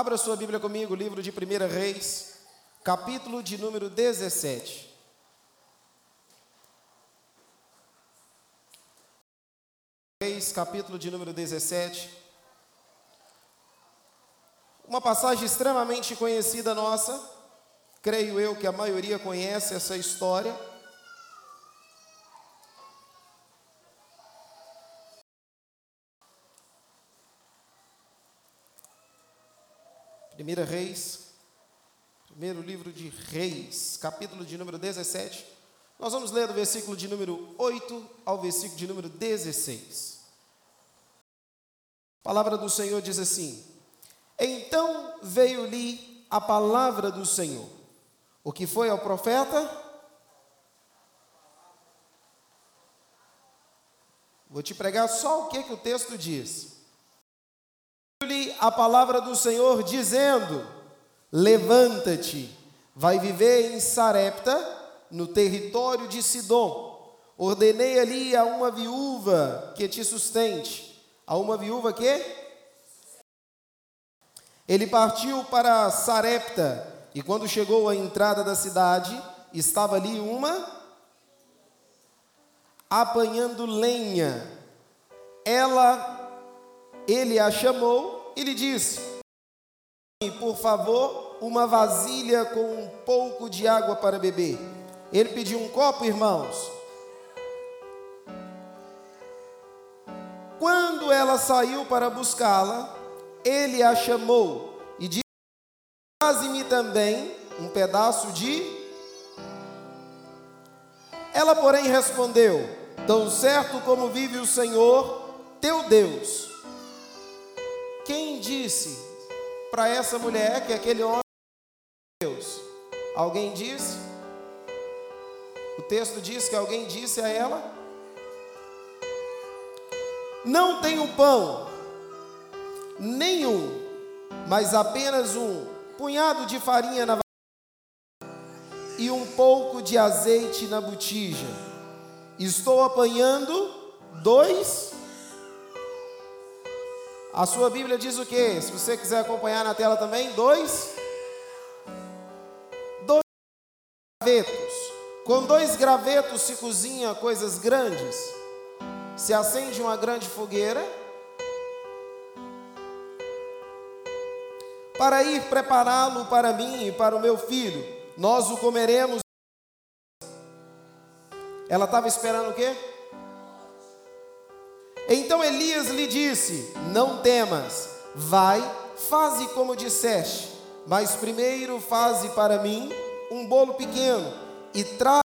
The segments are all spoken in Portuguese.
Abra sua Bíblia comigo, livro de 1 Reis, capítulo de número 17. Reis, capítulo de número 17. Uma passagem extremamente conhecida nossa, creio eu que a maioria conhece essa história. Primeira Reis, primeiro livro de Reis, capítulo de número 17. Nós vamos ler do versículo de número 8 ao versículo de número 16. A palavra do Senhor diz assim: Então veio-lhe a palavra do Senhor. O que foi ao profeta? Vou te pregar só o que, que o texto diz. Veio-lhe a palavra do Senhor dizendo: Levanta-te, vai viver em Sarepta, no território de Sidom. Ordenei ali a uma viúva que te sustente. A uma viúva que? Ele partiu para Sarepta, e quando chegou à entrada da cidade, estava ali uma apanhando lenha. Ela, ele a chamou e lhe disse: Por favor, uma vasilha com um pouco de água para beber. Ele pediu um copo, irmãos. Quando ela saiu para buscá-la, ele a chamou e disse: Traze-me também um pedaço de. Ela, porém, respondeu: Tão certo como vive o Senhor, teu Deus. Quem disse para essa mulher que aquele homem é Deus? Alguém disse? O texto diz que alguém disse a ela: Não tenho pão, nenhum, mas apenas um punhado de farinha na e um pouco de azeite na botija. Estou apanhando dois. A sua Bíblia diz o que? Se você quiser acompanhar na tela também, dois. Dois gravetos. Com dois gravetos se cozinha coisas grandes. Se acende uma grande fogueira para ir prepará-lo para mim e para o meu filho. Nós o comeremos. Ela estava esperando o quê? Então Elias lhe disse: Não temas, vai, faze como disseste, mas primeiro faze para mim um bolo pequeno e traz,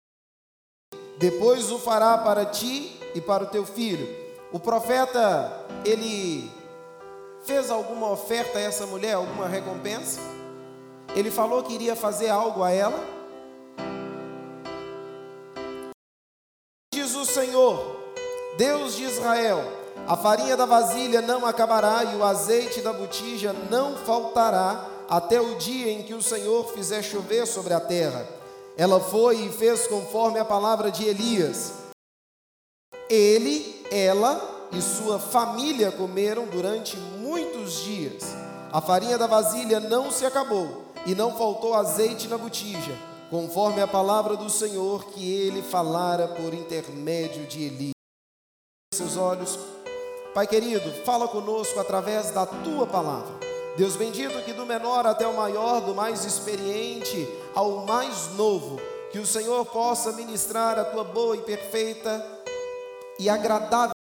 depois o fará para ti e para o teu filho. O profeta, ele fez alguma oferta a essa mulher, alguma recompensa? Ele falou que iria fazer algo a ela? Diz o Senhor, Deus de Israel: a farinha da vasilha não acabará e o azeite da botija não faltará até o dia em que o Senhor fizer chover sobre a terra. Ela foi e fez conforme a palavra de Elias. Ele, ela e sua família comeram durante muitos dias. A farinha da vasilha não se acabou e não faltou azeite na botija, conforme a palavra do Senhor que ele falara por intermédio de Eli. Seus olhos, Pai querido, fala conosco através da tua palavra. Deus bendito, que do menor até o maior, do mais experiente ao mais novo, que o Senhor possa ministrar a tua boa e perfeita e agradável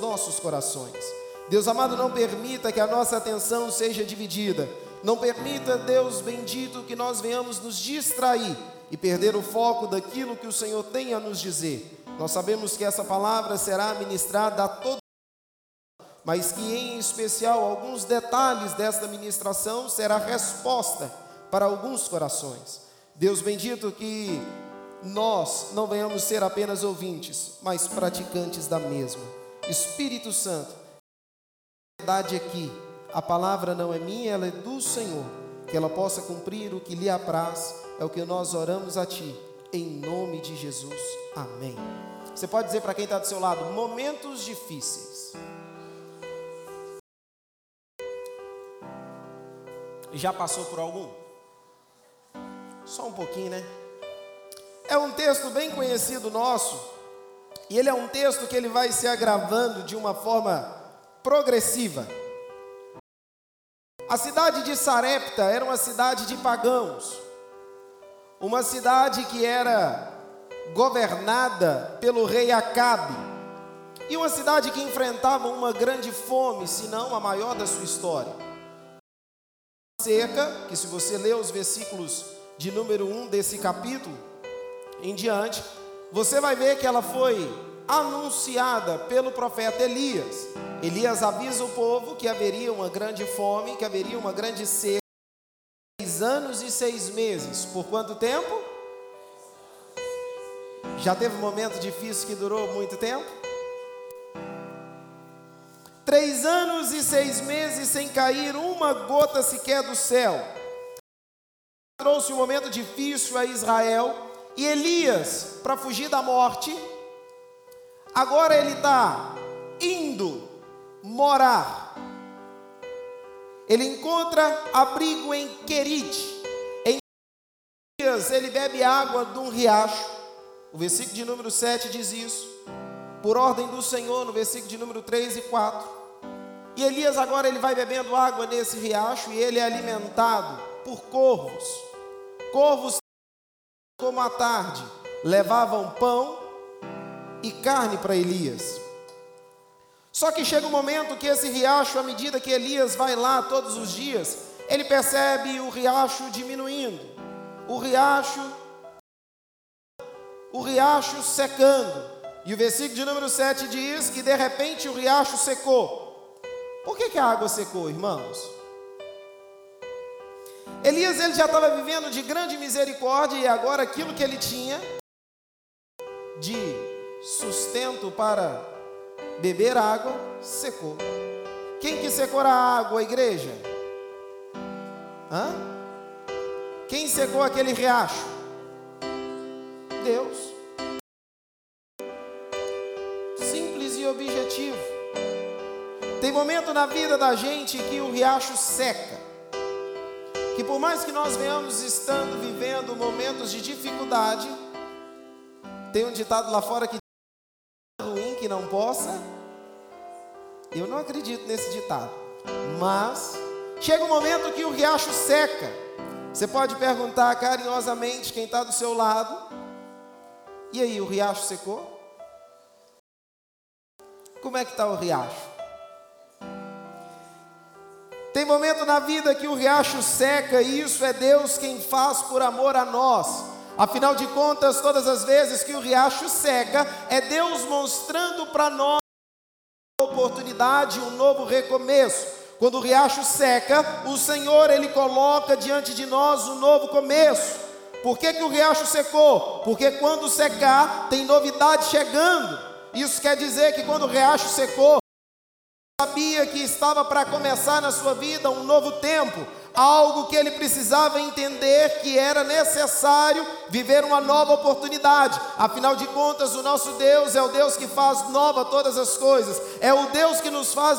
nossos corações. Deus amado, não permita que a nossa atenção seja dividida. Não permita, Deus bendito, que nós venhamos nos distrair e perder o foco daquilo que o Senhor tem a nos dizer. Nós sabemos que essa palavra será ministrada a todos, mas que em especial alguns detalhes desta ministração será resposta para alguns corações. Deus bendito que nós não venhamos ser apenas ouvintes, mas praticantes da mesma. Espírito Santo, a verdade aqui, a palavra não é minha, ela é do Senhor, que ela possa cumprir o que lhe apraz, é o que nós oramos a Ti, em nome de Jesus. Amém. Você pode dizer para quem está do seu lado, momentos difíceis. Já passou por algum? Só um pouquinho, né? É um texto bem conhecido nosso, e ele é um texto que ele vai se agravando de uma forma progressiva. A cidade de Sarepta era uma cidade de pagãos, uma cidade que era governada pelo rei Acabe, e uma cidade que enfrentava uma grande fome, se não a maior da sua história. Seca, que se você ler os versículos de número 1 desse capítulo em diante, você vai ver que ela foi anunciada pelo profeta Elias. Elias avisa o povo que haveria uma grande fome, que haveria uma grande seca. Seis anos e seis meses. Por quanto tempo? Já teve um momento difícil que durou muito tempo? Três anos e seis meses sem cair uma gota sequer do céu. Trouxe um momento difícil a Israel. E Elias, para fugir da morte, agora ele está indo morar. Ele encontra abrigo em Querite. Em Elias, ele bebe água de um riacho. O versículo de número 7 diz isso. Por ordem do Senhor, no versículo de número 3 e 4. E Elias agora ele vai bebendo água nesse riacho e ele é alimentado por corvos. Corvos como à tarde levavam pão e carne para Elias. Só que chega um momento que esse riacho, à medida que Elias vai lá todos os dias, ele percebe o riacho diminuindo, o riacho, o riacho secando. E o versículo de número 7 diz que de repente o riacho secou. Por que, que a água secou, irmãos? Elias ele já estava vivendo de grande misericórdia e agora aquilo que ele tinha de sustento para beber água secou. Quem que secou a água, a igreja? Hã? Quem secou aquele riacho? Deus. Simples e objetivo. Tem momento na vida da gente que o riacho seca. Que por mais que nós venhamos estando vivendo momentos de dificuldade, tem um ditado lá fora que ruim que não possa. Eu não acredito nesse ditado. Mas chega um momento que o riacho seca. Você pode perguntar carinhosamente quem está do seu lado. E aí, o riacho secou? Como é que está o riacho? Tem momento na vida que o riacho seca e isso é Deus quem faz por amor a nós. Afinal de contas, todas as vezes que o riacho seca, é Deus mostrando para nós uma oportunidade, um novo recomeço. Quando o riacho seca, o Senhor ele coloca diante de nós um novo começo. Por que, que o riacho secou? Porque quando secar, tem novidade chegando. Isso quer dizer que quando o riacho secou, sabia que estava para começar na sua vida um novo tempo, algo que ele precisava entender que era necessário viver uma nova oportunidade. Afinal de contas, o nosso Deus é o Deus que faz nova todas as coisas, é o Deus que nos faz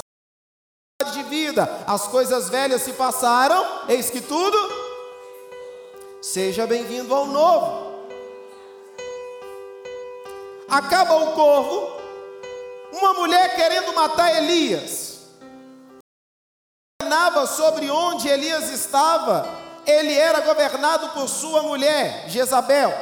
de vida. As coisas velhas se passaram, eis que tudo seja bem-vindo ao novo. Acaba o corvo, uma mulher querendo matar Elias. Governava sobre onde Elias estava, ele era governado por sua mulher, Jezabel.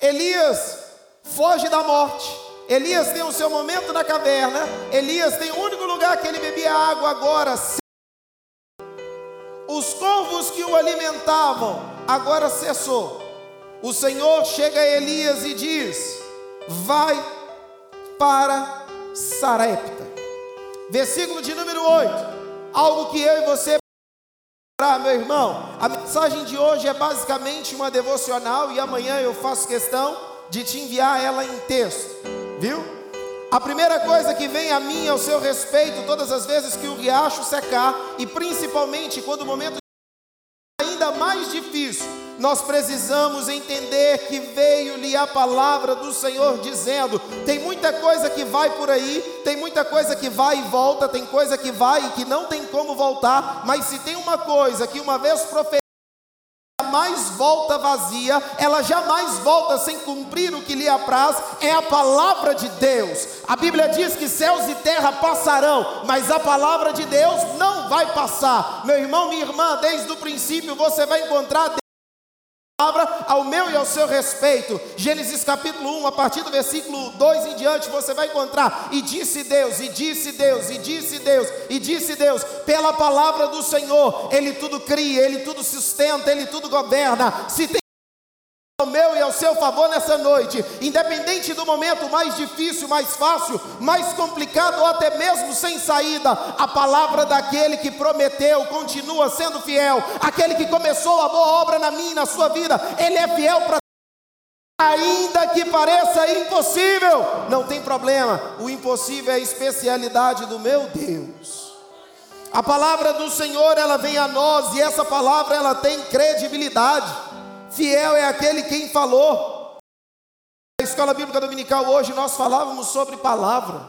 Elias foge da morte. Elias tem o seu momento na caverna. Elias tem o único lugar que ele bebia água agora. Os corvos que o alimentavam agora cessou. O Senhor chega a Elias e diz: Vai para Sarepta. Versículo de número 8. Algo que eu e você meu irmão, a mensagem de hoje é basicamente uma devocional e amanhã eu faço questão de te enviar ela em texto, viu? A primeira coisa que vem a mim ao seu respeito todas as vezes que o riacho secar e principalmente quando o momento ainda mais difícil, nós precisamos entender que veio-lhe a palavra do Senhor dizendo: tem muita coisa que vai por aí, tem muita coisa que vai e volta, tem coisa que vai e que não tem como voltar, mas se tem uma coisa que uma vez profetizada, jamais volta vazia, ela jamais volta sem cumprir o que lhe apraz, é a palavra de Deus. A Bíblia diz que céus e terra passarão, mas a palavra de Deus não vai passar. Meu irmão, minha irmã, desde o princípio você vai encontrar palavra ao meu e ao seu respeito. Gênesis capítulo 1, a partir do versículo 2 em diante, você vai encontrar. E disse Deus, e disse Deus, e disse Deus, e disse Deus, pela palavra do Senhor, Ele tudo cria, Ele tudo sustenta, Ele tudo governa. Se tem ao meu e ao seu favor nessa noite, independente do momento mais difícil, mais fácil, mais complicado ou até mesmo sem saída, a palavra daquele que prometeu continua sendo fiel, aquele que começou a boa obra na minha e na sua vida, ele é fiel para Ainda que pareça impossível, não tem problema, o impossível é a especialidade do meu Deus. A palavra do Senhor, ela vem a nós e essa palavra ela tem credibilidade. Fiel é aquele quem falou. Na escola bíblica dominical hoje nós falávamos sobre palavra.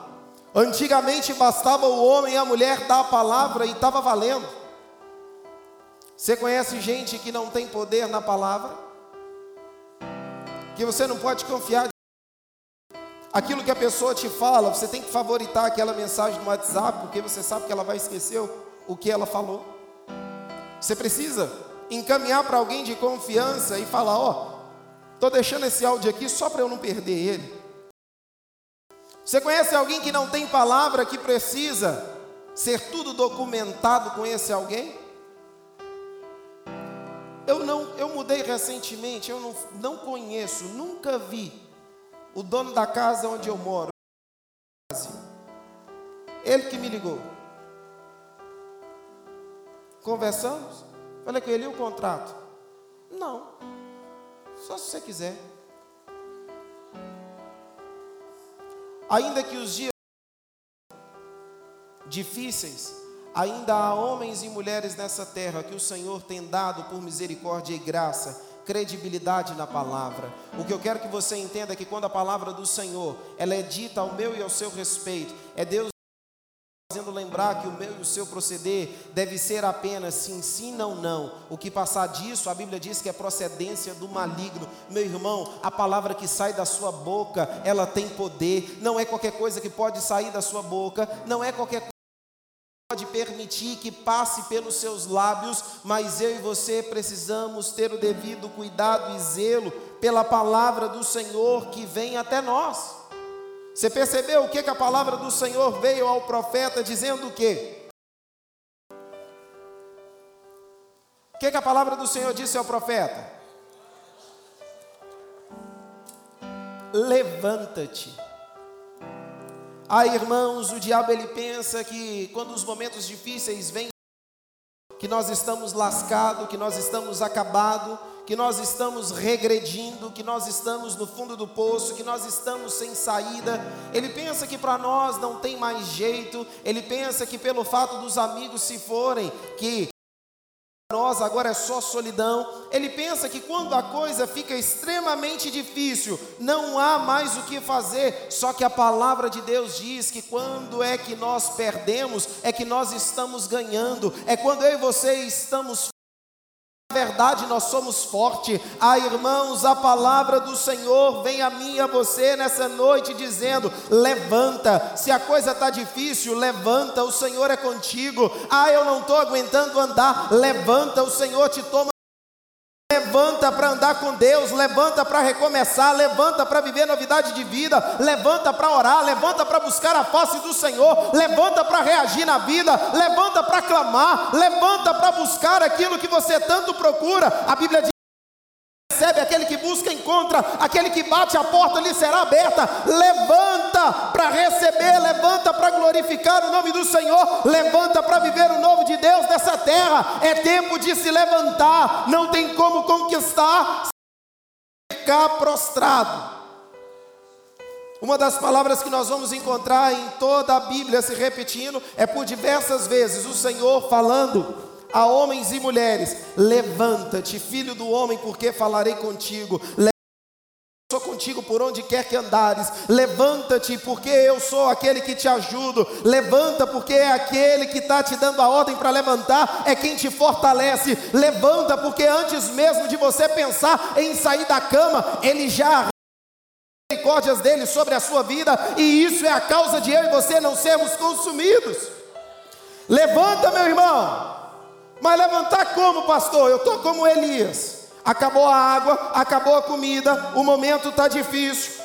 Antigamente bastava o homem e a mulher dar a palavra e estava valendo. Você conhece gente que não tem poder na palavra? Que você não pode confiar. Aquilo que a pessoa te fala, você tem que favoritar aquela mensagem no WhatsApp, porque você sabe que ela vai esquecer o que ela falou. Você precisa encaminhar para alguém de confiança e falar: Ó, oh, estou deixando esse áudio aqui só para eu não perder ele. Você conhece alguém que não tem palavra, que precisa ser tudo documentado com esse alguém? Eu não, eu mudei recentemente, eu não, não conheço, nunca vi o dono da casa onde eu moro. Ele que me ligou. Conversamos. Falei com ele, e o contrato? Não. Só se você quiser. Ainda que os dias difíceis, ainda há homens e mulheres nessa terra que o Senhor tem dado por misericórdia e graça, credibilidade na palavra. O que eu quero que você entenda é que quando a palavra do Senhor, ela é dita ao meu e ao seu respeito, é Deus fazendo lembrar que o meu e o seu proceder deve ser apenas sim, sim, não, não. O que passar disso, a Bíblia diz que é procedência do maligno. Meu irmão, a palavra que sai da sua boca, ela tem poder. Não é qualquer coisa que pode sair da sua boca, não é qualquer coisa pode permitir que passe pelos seus lábios, mas eu e você precisamos ter o devido cuidado e zelo pela palavra do Senhor que vem até nós. Você percebeu o que, que a palavra do Senhor veio ao profeta dizendo o quê? O que, que a palavra do Senhor disse ao profeta? Levanta-te. Ah, irmãos, o diabo ele pensa que quando os momentos difíceis vêm, que nós estamos lascados, que nós estamos acabados, que nós estamos regredindo, que nós estamos no fundo do poço, que nós estamos sem saída. Ele pensa que para nós não tem mais jeito, ele pensa que pelo fato dos amigos se forem, que nós agora é só solidão. Ele pensa que quando a coisa fica extremamente difícil, não há mais o que fazer. Só que a palavra de Deus diz que quando é que nós perdemos, é que nós estamos ganhando. É quando eu e você estamos verdade, nós somos fortes. Ah, irmãos, a palavra do Senhor vem a mim e a você nessa noite dizendo: levanta. Se a coisa está difícil, levanta. O Senhor é contigo. Ah, eu não estou aguentando andar. Levanta. O Senhor te toma levanta para andar com Deus, levanta para recomeçar, levanta para viver novidade de vida, levanta para orar, levanta para buscar a face do Senhor, levanta para reagir na vida, levanta para clamar, levanta para buscar aquilo que você tanto procura. A Bíblia diz recebe, aquele que busca encontra, aquele que bate a porta lhe será aberta. Levanta para receber, levanta para glorificar o nome do Senhor, levanta para viver o novo de Deus nessa terra. É tempo de se levantar, não tem como conquistar ficar prostrado. Uma das palavras que nós vamos encontrar em toda a Bíblia se repetindo é por diversas vezes o Senhor falando a homens e mulheres: Levanta-te, filho do homem, porque falarei contigo. Sou contigo por onde quer que andares. Levanta-te, porque eu sou aquele que te ajudo. Levanta, porque é aquele que está te dando a ordem para levantar, é quem te fortalece. Levanta, porque antes mesmo de você pensar em sair da cama, ele já misericórdias dele sobre a sua vida, e isso é a causa de eu e você não sermos consumidos. Levanta, meu irmão. Mas levantar como, pastor? Eu estou como Elias acabou a água, acabou a comida, o momento está difícil,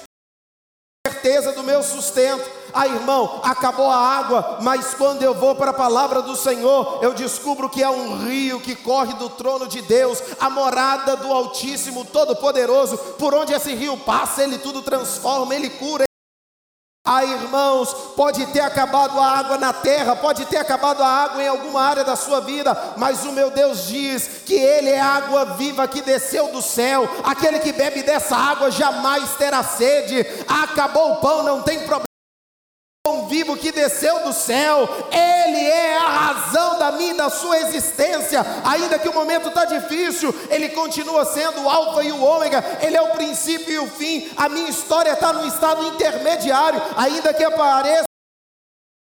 certeza do meu sustento. Ah, irmão, acabou a água, mas quando eu vou para a palavra do Senhor, eu descubro que é um rio que corre do trono de Deus, a morada do Altíssimo Todo-Poderoso. Por onde esse rio passa, ele tudo transforma, ele cura. Ah, irmãos, pode ter acabado a água na terra, pode ter acabado a água em alguma área da sua vida, mas o meu Deus diz que Ele é água viva que desceu do céu, aquele que bebe dessa água jamais terá sede. Acabou o pão, não tem problema pão vivo que desceu do céu, Ele é a razão da minha e da sua existência, ainda que o momento está difícil, Ele continua sendo o Alfa e o Ômega, Ele é o princípio e o fim, a minha história está no estado intermediário, ainda que apareça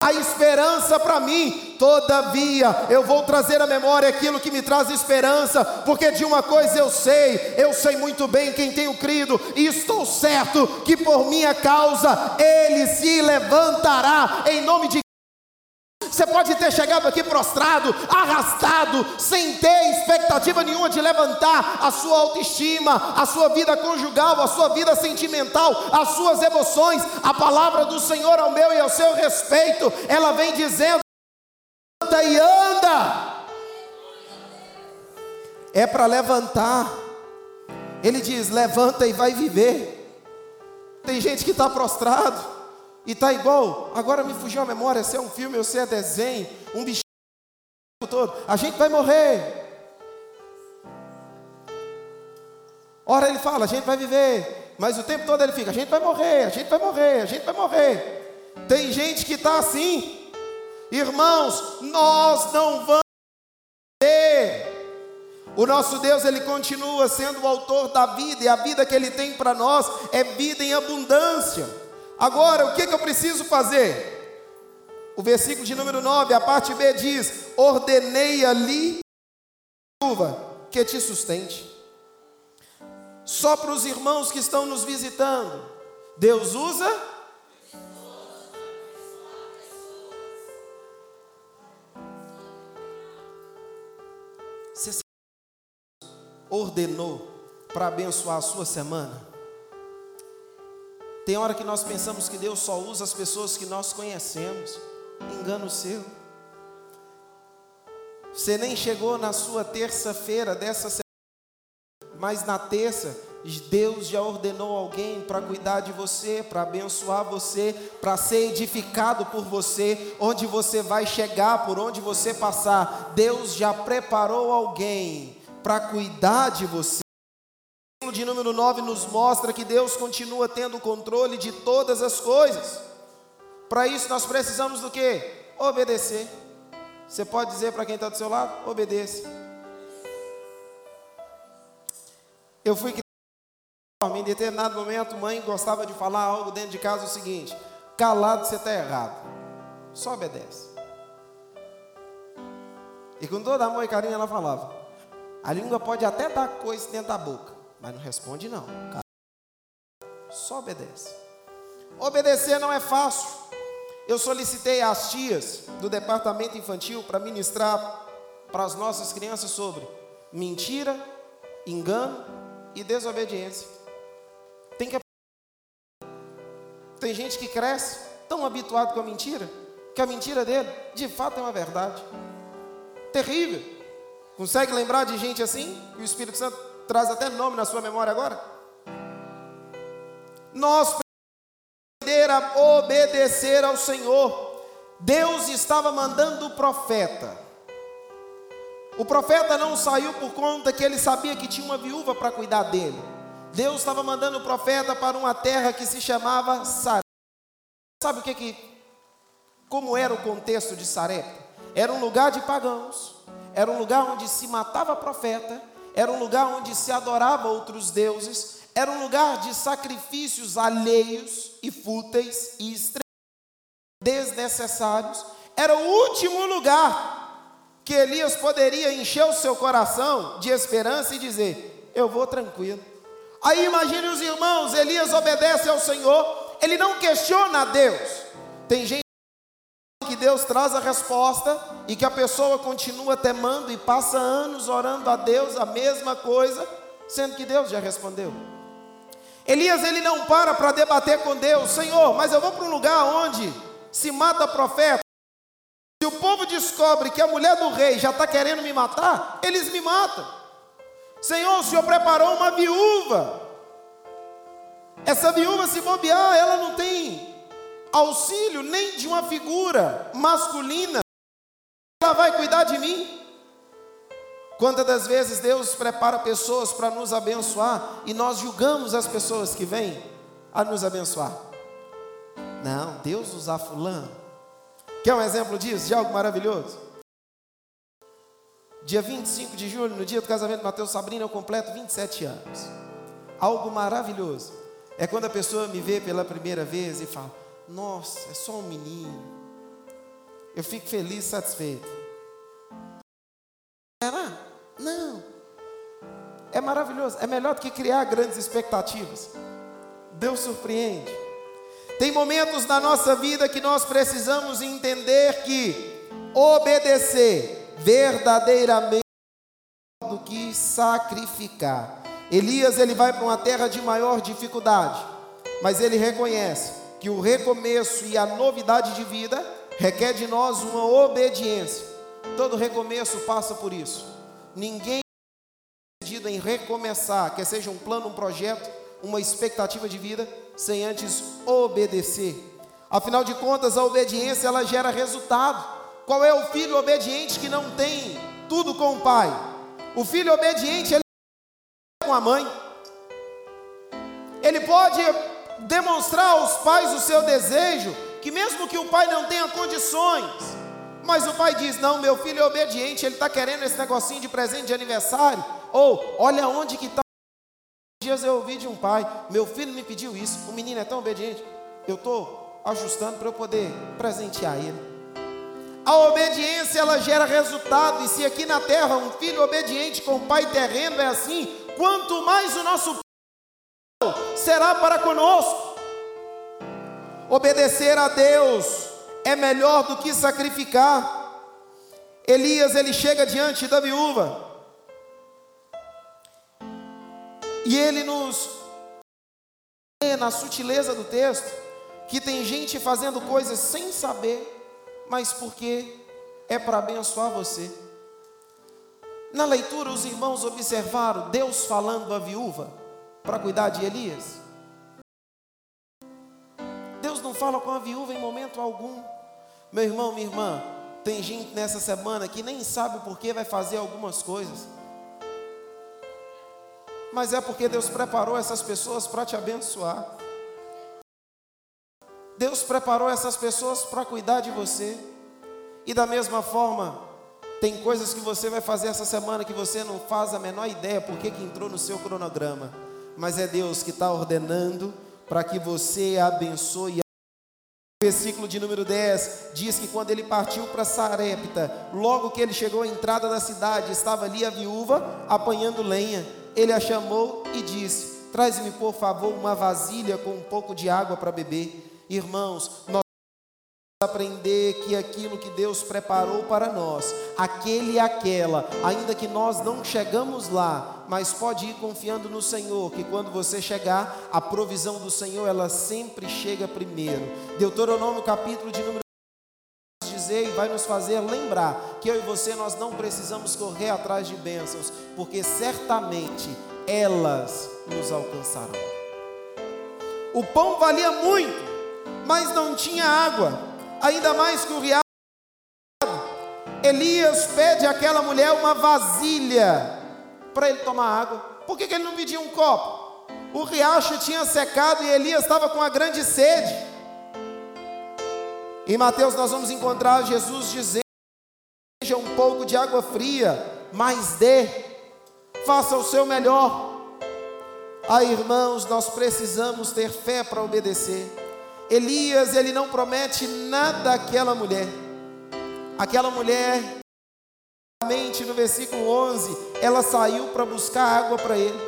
a esperança para mim, todavia, eu vou trazer à memória aquilo que me traz esperança, porque de uma coisa eu sei, eu sei muito bem quem tenho crido, e estou certo que por minha causa ele se levantará em nome de você pode ter chegado aqui prostrado, arrastado, sem ter expectativa nenhuma de levantar a sua autoestima, a sua vida conjugal, a sua vida sentimental, as suas emoções. A palavra do Senhor ao meu e ao seu respeito, ela vem dizendo: anda e anda. É para levantar. Ele diz: levanta e vai viver. Tem gente que está prostrado e tá igual, agora me fugiu a memória, se é um filme ou se é desenho, um bichinho todo. A gente vai morrer. Ora ele fala, a gente vai viver, mas o tempo todo ele fica, a gente vai morrer, a gente vai morrer, a gente vai morrer. Tem gente que está assim, irmãos, nós não vamos morrer. O nosso Deus, ele continua sendo o autor da vida, e a vida que ele tem para nós é vida em abundância. Agora, o que, que eu preciso fazer? O versículo de número 9, a parte B diz: Ordenei ali chuva que te sustente. Só para os irmãos que estão nos visitando, Deus usa ordenou para abençoar a sua semana? Tem hora que nós pensamos que Deus só usa as pessoas que nós conhecemos. Engano seu. Você nem chegou na sua terça-feira dessa semana, mas na terça, Deus já ordenou alguém para cuidar de você, para abençoar você, para ser edificado por você, onde você vai chegar, por onde você passar. Deus já preparou alguém para cuidar de você de número 9 nos mostra que Deus continua tendo o controle de todas as coisas. Para isso nós precisamos do que? Obedecer. Você pode dizer para quem está do seu lado? Obedeça. Eu fui criado em determinado momento, mãe gostava de falar algo dentro de casa o seguinte: calado você está errado. Só obedece. E com toda amor e carinho ela falava: a língua pode até dar coisa dentro da boca, mas não responde não. Só obedece. Obedecer não é fácil. Eu solicitei às tias do departamento infantil para ministrar para as nossas crianças sobre mentira, engano e desobediência. Tem que Tem gente que cresce tão habituado com a mentira, que a mentira dele, de fato, é uma verdade. Terrível. Consegue lembrar de gente assim? Que o Espírito Santo traz até nome na sua memória agora? Nós aprender a obedecer ao Senhor. Deus estava mandando o profeta. O profeta não saiu por conta que ele sabia que tinha uma viúva para cuidar dele. Deus estava mandando o profeta para uma terra que se chamava Sarepta. Sabe o que que como era o contexto de Sarepta? Era um lugar de pagãos. era um lugar onde se matava profeta, era um lugar onde se adorava outros deuses, era um lugar de sacrifícios alheios e fúteis e desnecessários. Era o último lugar que Elias poderia encher o seu coração de esperança e dizer: Eu vou tranquilo. Aí imagine os irmãos, Elias obedece ao Senhor, ele não questiona a Deus. Tem gente Deus traz a resposta e que a pessoa continua temando e passa anos orando a Deus a mesma coisa, sendo que Deus já respondeu. Elias ele não para para debater com Deus, Senhor, mas eu vou para um lugar onde se mata profeta. Se o povo descobre que a mulher do rei já está querendo me matar, eles me matam. Senhor, o Senhor preparou uma viúva. Essa viúva, se bobear, ela não tem auxílio nem de uma figura masculina. Ela vai cuidar de mim. Quantas das vezes Deus prepara pessoas para nos abençoar e nós julgamos as pessoas que vêm a nos abençoar? Não, Deus usa fulano. Quer um exemplo disso, de algo maravilhoso? Dia 25 de julho, no dia do casamento de Mateus Sabrina, eu completo 27 anos. Algo maravilhoso. É quando a pessoa me vê pela primeira vez e fala: Nossa, é só um menino. Eu fico feliz, satisfeito. Será? Não. É maravilhoso. É melhor do que criar grandes expectativas. Deus surpreende. Tem momentos na nossa vida que nós precisamos entender que obedecer verdadeiramente do que sacrificar. Elias ele vai para uma terra de maior dificuldade, mas ele reconhece que o recomeço e a novidade de vida requer de nós uma obediência. Todo recomeço passa por isso. Ninguém é decidido em recomeçar, quer seja um plano, um projeto, uma expectativa de vida, sem antes obedecer. Afinal de contas, a obediência ela gera resultado. Qual é o filho obediente que não tem tudo com o pai? O filho obediente ele é com a mãe. Ele pode demonstrar aos pais o seu desejo, que mesmo que o pai não tenha condições, mas o pai diz: Não, meu filho é obediente, ele está querendo esse negocinho de presente de aniversário. Ou, olha onde que está. Dias eu ouvi de um pai: Meu filho me pediu isso, o menino é tão obediente, eu estou ajustando para eu poder presentear ele. A obediência ela gera resultado, e se aqui na terra um filho obediente com o pai terreno é assim, quanto mais o nosso será para conosco. Obedecer a Deus é melhor do que sacrificar. Elias ele chega diante da viúva e ele nos na sutileza do texto que tem gente fazendo coisas sem saber mas porque é para abençoar você. Na leitura, os irmãos observaram Deus falando à viúva para cuidar de Elias. Deus não fala com a viúva em momento algum. Meu irmão, minha irmã, tem gente nessa semana que nem sabe por que vai fazer algumas coisas. Mas é porque Deus preparou essas pessoas para te abençoar. Deus preparou essas pessoas para cuidar de você. E da mesma forma, tem coisas que você vai fazer essa semana que você não faz a menor ideia porque que entrou no seu cronograma. Mas é Deus que está ordenando para que você abençoe. O versículo de número 10 diz que quando ele partiu para Sarepta, logo que ele chegou à entrada da cidade, estava ali a viúva apanhando lenha. Ele a chamou e disse: Traz-me, por favor, uma vasilha com um pouco de água para beber. Irmãos, nós aprender que aquilo que Deus preparou para nós, aquele e aquela, ainda que nós não chegamos lá, mas pode ir confiando no Senhor, que quando você chegar, a provisão do Senhor, ela sempre chega primeiro. Deuteronômio capítulo de número dizer e vai nos fazer lembrar que eu e você nós não precisamos correr atrás de bênçãos, porque certamente elas nos alcançarão. O pão valia muito, mas não tinha água, ainda mais que o riacho. Elias pede àquela mulher uma vasilha para ele tomar água. Por que, que ele não pediu um copo? O riacho tinha secado e Elias estava com uma grande sede. Em Mateus nós vamos encontrar Jesus dizendo: seja um pouco de água fria, mas dê, faça o seu melhor. Ah, irmãos, nós precisamos ter fé para obedecer. Elias, ele não promete nada àquela mulher. Aquela mulher, no versículo 11, ela saiu para buscar água para ele.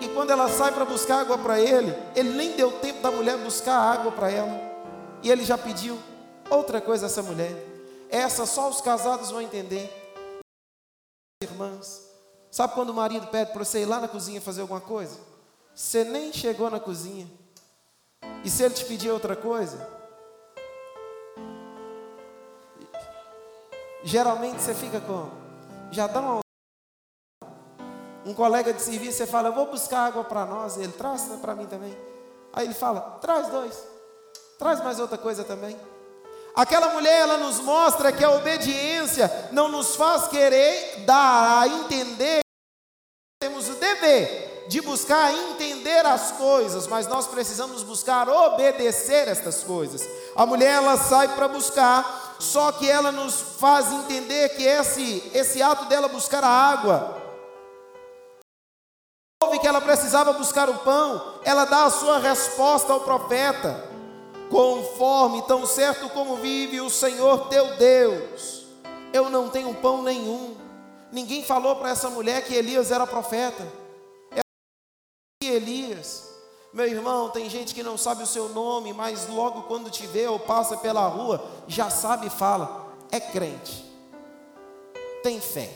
E quando ela sai para buscar água para ele, ele nem deu tempo da mulher buscar água para ela. E ele já pediu outra coisa a essa mulher. Essa só os casados vão entender. Irmãs, sabe quando o marido pede para você ir lá na cozinha fazer alguma coisa? Você nem chegou na cozinha. E se ele te pedir outra coisa? Geralmente você fica com, já dá uma. Um colega de serviço, você fala, eu vou buscar água para nós. Ele traz para mim também. Aí ele fala, traz dois. Traz mais outra coisa também. Aquela mulher, ela nos mostra que a obediência não nos faz querer dar a entender que temos o dever de buscar entender as coisas, mas nós precisamos buscar obedecer estas coisas. A mulher ela sai para buscar, só que ela nos faz entender que esse esse ato dela buscar a água ouve que ela precisava buscar o pão, ela dá a sua resposta ao profeta conforme tão certo como vive o Senhor teu Deus, eu não tenho pão nenhum. Ninguém falou para essa mulher que Elias era profeta. Elias. Meu irmão, tem gente que não sabe o seu nome, mas logo quando te vê ou passa pela rua, já sabe e fala: é crente, tem fé,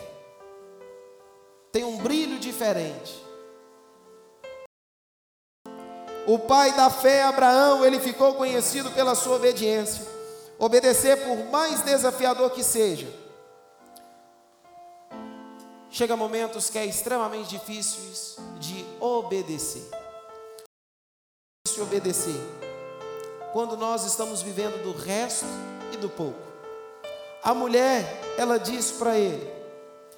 tem um brilho diferente. O pai da fé, Abraão, ele ficou conhecido pela sua obediência. Obedecer, por mais desafiador que seja, chega momentos que é extremamente difíceis de obedecer. De obedecer. Quando nós estamos vivendo do resto e do pouco. A mulher, ela diz para ele: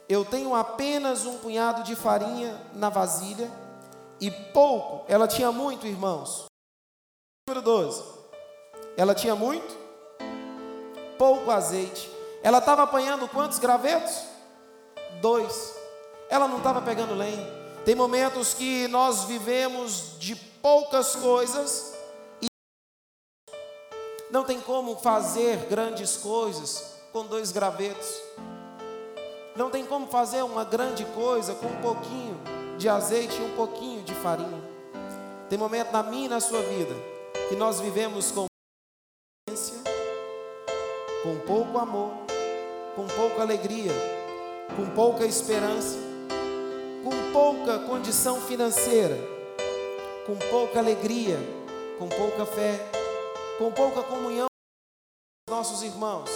Eu tenho apenas um punhado de farinha na vasilha e pouco, ela tinha muito, irmãos. Número 12. Ela tinha muito, pouco azeite. Ela estava apanhando quantos gravetos? Dois. Ela não estava pegando lenha. Tem momentos que nós vivemos de poucas coisas e não tem como fazer grandes coisas com dois gravetos. Não tem como fazer uma grande coisa com um pouquinho de azeite e um pouquinho de farinha. Tem momento na minha e na sua vida que nós vivemos com com pouco amor, com pouca alegria, com pouca esperança, com pouca condição financeira, com pouca alegria, com pouca fé, com pouca comunhão com nossos irmãos.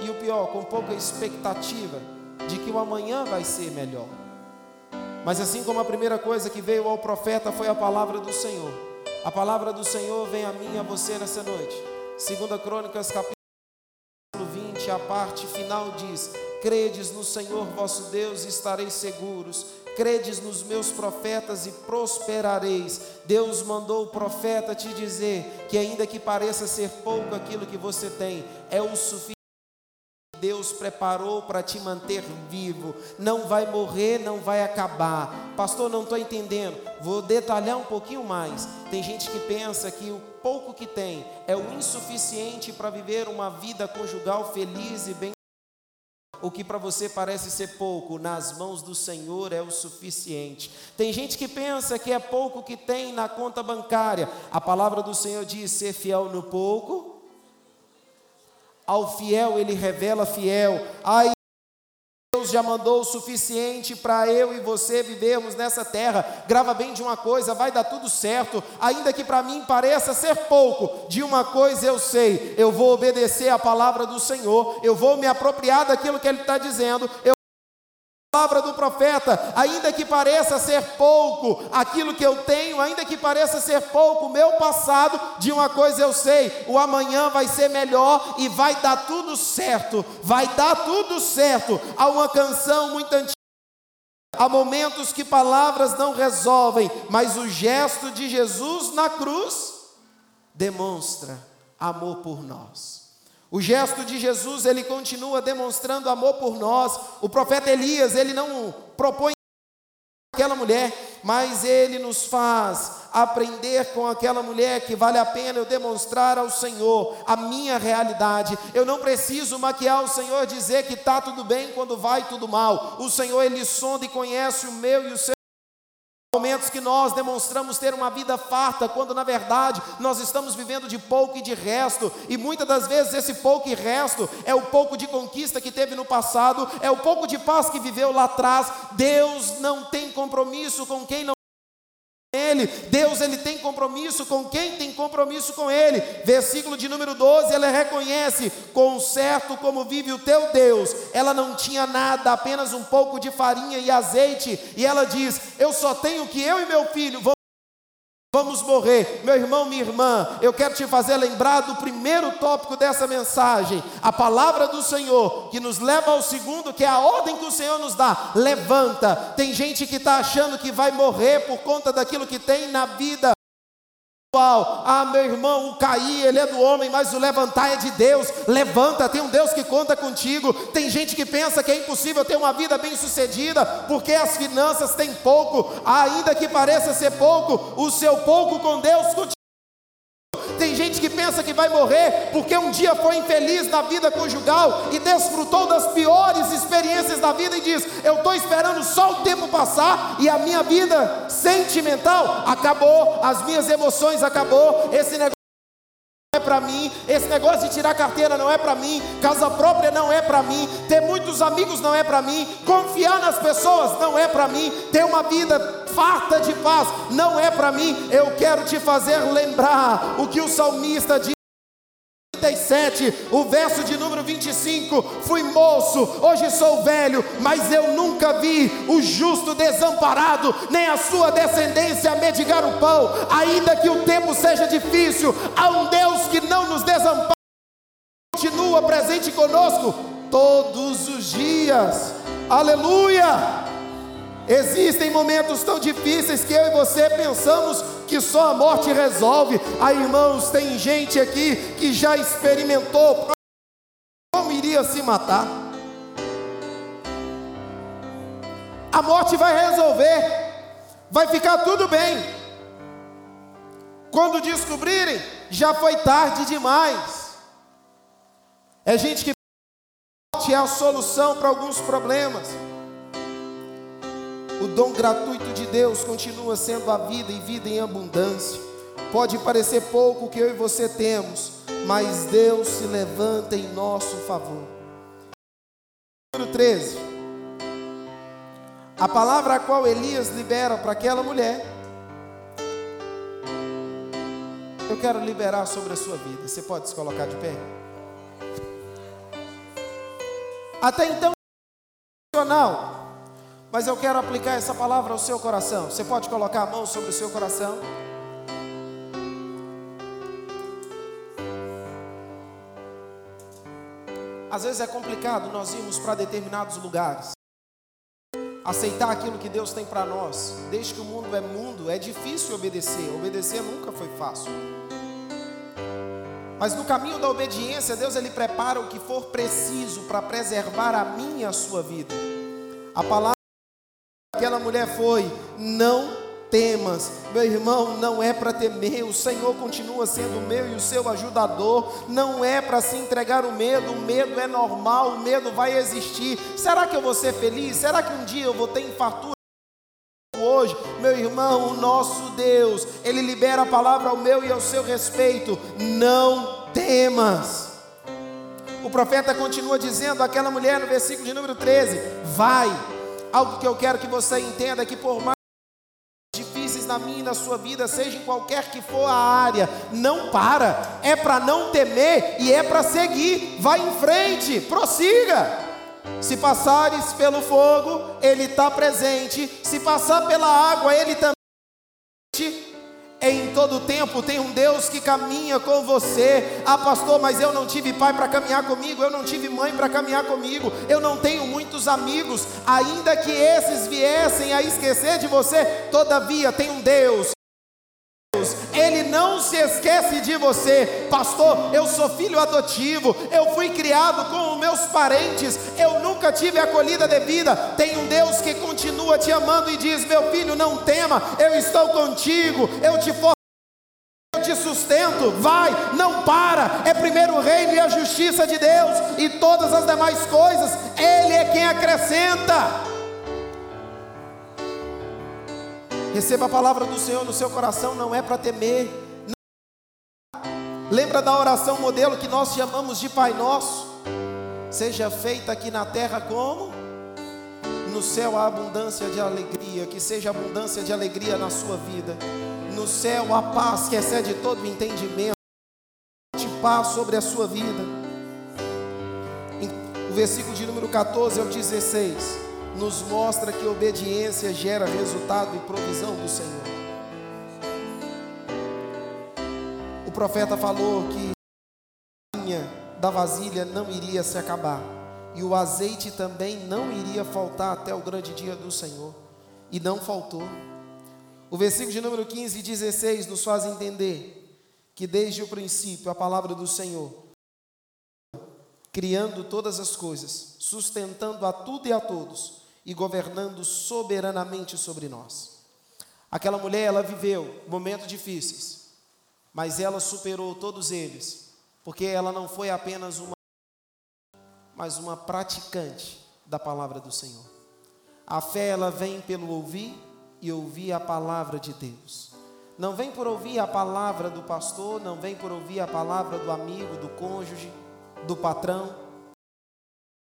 E o pior, com pouca expectativa de que o amanhã vai ser melhor. Mas assim como a primeira coisa que veio ao profeta foi a palavra do Senhor, a palavra do Senhor vem a mim e a você nessa noite. Segunda Crônicas, capítulo 20, a parte final diz: Credes no Senhor vosso Deus e estareis seguros. Credes nos meus profetas e prosperareis. Deus mandou o profeta te dizer que, ainda que pareça ser pouco aquilo que você tem, é o suficiente Deus preparou para te manter vivo. Não vai morrer, não vai acabar. Pastor, não estou entendendo. Vou detalhar um pouquinho mais. Tem gente que pensa que o pouco que tem é o insuficiente para viver uma vida conjugal feliz e bem. O que para você parece ser pouco, nas mãos do Senhor é o suficiente. Tem gente que pensa que é pouco que tem na conta bancária. A palavra do Senhor diz: ser fiel no pouco, ao fiel ele revela fiel. Deus já mandou o suficiente para eu e você vivermos nessa terra. Grava bem de uma coisa, vai dar tudo certo. Ainda que para mim pareça ser pouco, de uma coisa eu sei: eu vou obedecer a palavra do Senhor, eu vou me apropriar daquilo que Ele está dizendo. Eu palavra do profeta, ainda que pareça ser pouco aquilo que eu tenho, ainda que pareça ser pouco meu passado, de uma coisa eu sei: o amanhã vai ser melhor e vai dar tudo certo. Vai dar tudo certo. Há uma canção muito antiga. Há momentos que palavras não resolvem, mas o gesto de Jesus na cruz demonstra amor por nós. O gesto de Jesus, ele continua demonstrando amor por nós. O profeta Elias, ele não propõe aquela mulher, mas ele nos faz aprender com aquela mulher que vale a pena eu demonstrar ao Senhor a minha realidade. Eu não preciso maquiar o Senhor dizer que está tudo bem quando vai tudo mal. O Senhor ele sonda e conhece o meu e o seu Momentos que nós demonstramos ter uma vida farta, quando na verdade nós estamos vivendo de pouco e de resto, e muitas das vezes esse pouco e resto é o pouco de conquista que teve no passado, é o pouco de paz que viveu lá atrás. Deus não tem compromisso com quem não ele. Deus ele tem compromisso com quem tem compromisso com ele. Versículo de número 12, ela reconhece com certo como vive o teu Deus. Ela não tinha nada, apenas um pouco de farinha e azeite, e ela diz: "Eu só tenho que eu e meu filho vamos morrer, meu irmão, minha irmã. Eu quero te fazer lembrar do primeiro tópico dessa mensagem, a palavra do Senhor, que nos leva ao segundo, que é a ordem que o Senhor nos dá: levanta. Tem gente que está achando que vai morrer por conta daquilo que tem na vida. Ah, meu irmão, o cair, ele é do homem, mas o levantar é de Deus. Levanta, tem um Deus que conta contigo. Tem gente que pensa que é impossível ter uma vida bem-sucedida, porque as finanças têm pouco, ainda que pareça ser pouco, o seu pouco com Deus continua. Tem gente que pensa que vai morrer porque um dia foi infeliz na vida conjugal e desfrutou das piores experiências da vida e diz: Eu estou esperando só o tempo passar e a minha vida sentimental acabou, as minhas emoções acabou, esse negócio é para mim, esse negócio de tirar carteira não é para mim, casa própria não é para mim, ter muitos amigos não é para mim, confiar nas pessoas não é para mim, ter uma vida farta de paz, não é para mim. Eu quero te fazer lembrar o que o salmista diz. 37, o verso de número 25: Fui moço, hoje sou velho, mas eu nunca vi o justo desamparado, nem a sua descendência medigar o pão, ainda que o tempo seja difícil, há um Deus que não nos desampara, continua presente conosco todos os dias, aleluia. Existem momentos tão difíceis que eu e você pensamos que só a morte resolve. Aí, irmãos, tem gente aqui que já experimentou como iria se matar. A morte vai resolver, vai ficar tudo bem. Quando descobrirem, já foi tarde demais. É gente que é a solução para alguns problemas. O dom gratuito de Deus continua sendo a vida e vida em abundância. Pode parecer pouco o que eu e você temos, mas Deus se levanta em nosso favor. Número 13. A palavra a qual Elias libera para aquela mulher. Eu quero liberar sobre a sua vida. Você pode se colocar de pé? Até então, mas eu quero aplicar essa palavra ao seu coração. Você pode colocar a mão sobre o seu coração? Às vezes é complicado nós irmos para determinados lugares, aceitar aquilo que Deus tem para nós. Desde que o mundo é mundo, é difícil obedecer. Obedecer nunca foi fácil. Mas no caminho da obediência, Deus ele prepara o que for preciso para preservar a minha e a sua vida. A palavra aquela mulher foi: não temas, meu irmão, não é para temer, o Senhor continua sendo o meu e o seu ajudador, não é para se entregar o medo, o medo é normal, o medo vai existir. Será que eu vou ser feliz? Será que um dia eu vou ter infartura? Hoje, meu irmão, o nosso Deus, Ele libera a palavra ao meu e ao seu respeito. Não temas. O profeta continua dizendo àquela mulher no versículo de número 13: Vai, Algo que eu quero que você entenda é que por mais na minha e na sua vida, seja em qualquer que for a área, não para. É para não temer e é para seguir. Vai em frente, prossiga. Se passares pelo fogo, ele está presente. Se passar pela água, ele também em todo tempo tem um Deus que caminha com você. Ah, pastor, mas eu não tive pai para caminhar comigo, eu não tive mãe para caminhar comigo, eu não tenho muitos amigos. Ainda que esses viessem a esquecer de você, todavia tem um Deus Ele não se esquece de você, pastor. Eu sou filho adotivo, eu fui criado com os meus parentes, eu nunca tive acolhida devida. Tem um Deus que continua te amando e diz: Meu filho, não tema, eu estou contigo, eu te forço te sustento, vai, não para, é primeiro o reino e a justiça de Deus, e todas as demais coisas, Ele é quem acrescenta. Receba a palavra do Senhor no seu coração, não é para temer. Lembra da oração modelo que nós chamamos de Pai Nosso? Seja feita aqui na terra como? No céu a abundância de alegria, que seja abundância de alegria na sua vida. No céu a paz que excede todo o entendimento, de paz sobre a sua vida. O versículo de número 14 ao 16 nos mostra que obediência gera resultado e provisão do Senhor. O profeta falou que a linha da vasilha não iria se acabar e o azeite também não iria faltar até o grande dia do Senhor. E não faltou. O versículo de número 15 e 16 nos faz entender que desde o princípio a palavra do Senhor, criando todas as coisas, sustentando a tudo e a todos, e governando soberanamente sobre nós. Aquela mulher, ela viveu momentos difíceis, mas ela superou todos eles, porque ela não foi apenas uma, mas uma praticante da palavra do Senhor. A fé, ela vem pelo ouvir e ouvir a palavra de Deus. Não vem por ouvir a palavra do pastor, não vem por ouvir a palavra do amigo, do cônjuge, do patrão,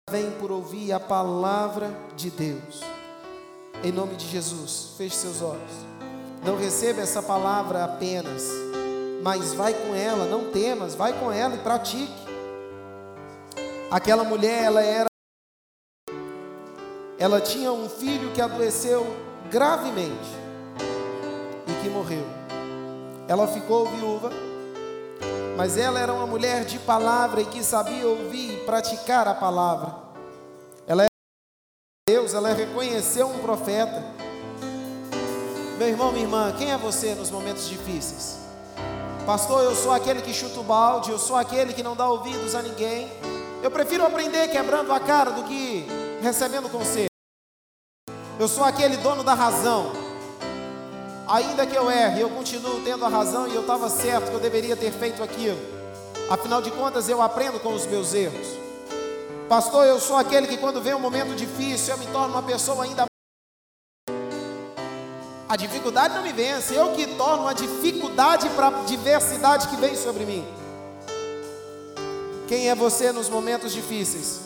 vem por ouvir a palavra de Deus. Em nome de Jesus, feche seus olhos. Não receba essa palavra apenas, mas vai com ela, não temas, vai com ela e pratique. Aquela mulher, ela era ela tinha um filho que adoeceu gravemente e que morreu. Ela ficou viúva mas ela era uma mulher de palavra e que sabia ouvir e praticar a palavra. Ela era Deus, ela reconheceu um profeta. Meu irmão, minha irmã, quem é você nos momentos difíceis? Pastor, eu sou aquele que chuta o balde, eu sou aquele que não dá ouvidos a ninguém. Eu prefiro aprender quebrando a cara do que recebendo conselho. Eu sou aquele dono da razão. Ainda que eu erre, eu continuo tendo a razão e eu estava certo que eu deveria ter feito aquilo. Afinal de contas, eu aprendo com os meus erros. Pastor, eu sou aquele que quando vem um momento difícil, eu me torno uma pessoa ainda a dificuldade não me vence, eu que torno a dificuldade para a diversidade que vem sobre mim. Quem é você nos momentos difíceis?